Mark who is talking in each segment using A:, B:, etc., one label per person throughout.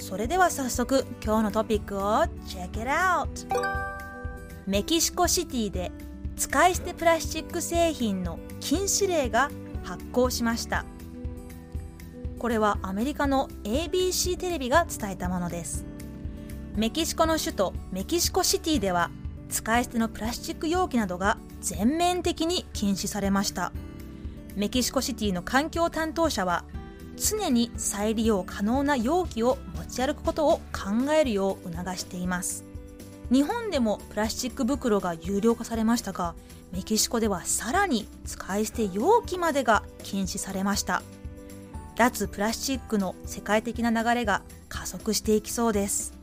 A: それでは早速今日のトピックを Check it out! メキシコシティで使い捨てプラスチック製品の禁止令が発行しました。これはアメリカの ABC テレビが伝えたものですメキシコの首都メキシコシティでは使い捨てのプラスチック容器などが全面的に禁止されましたメキシコシティの環境担当者は常に再利用可能な容器を持ち歩くことを考えるよう促しています。日本でもプラスチック袋が有料化されましたがメキシコではさらに使い捨て容器までが禁止されました。脱プラスチックの世界的な流れが加速していきそうです。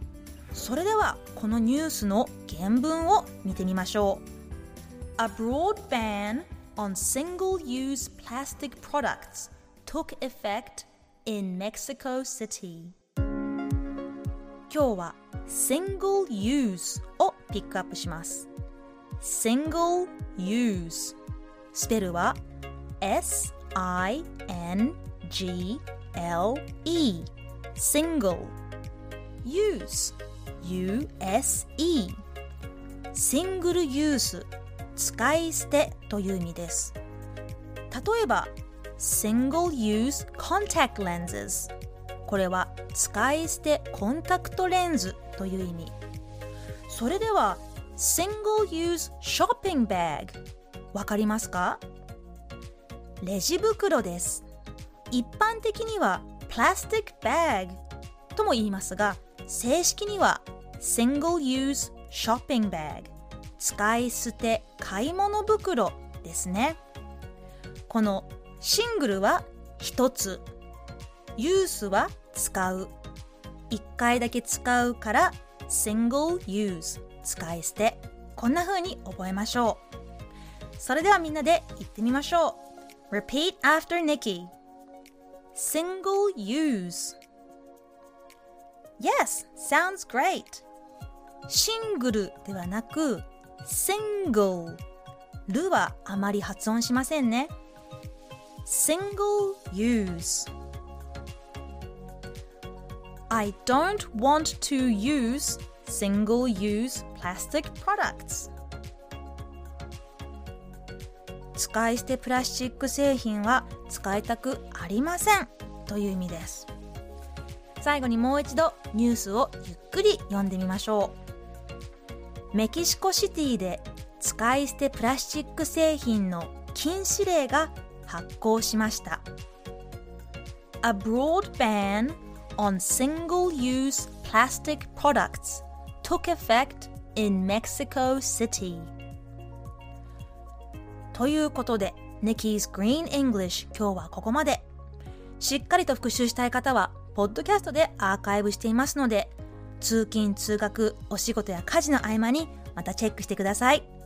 A: それではこのニュースの原文を見てみましょう。A broad ban on single-use plastic products took effect in Mexico City 今日は single use をピックアップします single use スペルは S-I-N-G-L-E single use U-S-E シングルユース使い捨てという意味です例えば single use contact lenses. これは使い捨てコンタクトレンズという意味。それでは single use shopping bag わかりますか？レジ袋です。一般的にはプラスティックバッグとも言いますが正式には single use shopping bag 使い捨て買い物袋ですね。このシングルは一つ。ユースは使う。一回だけ使うから single use 使い捨て。こんな風に覚えましょう。それではみんなで言ってみましょう。Repeat after Nikki Single use Yes, sounds great シングルではなく single ルはあまり発音しませんね。Single use. I don't want to use single use plastic products. 使い捨てプラスチック製品は使いたくありません。という意味です。最後にもう一度ニュースをゆっくり読んでみましょう。メキシコシティで使い捨てプラスチック製品の禁止令が発行しました。A broad ban on single-use plastic products took effect in Mexico City. ということで Nikki's Green English 今日はここまで。しっかりと復習したい方はポッドキャストでアーカイブしていますので通勤通学お仕事や家事の合間にまたチェックしてください。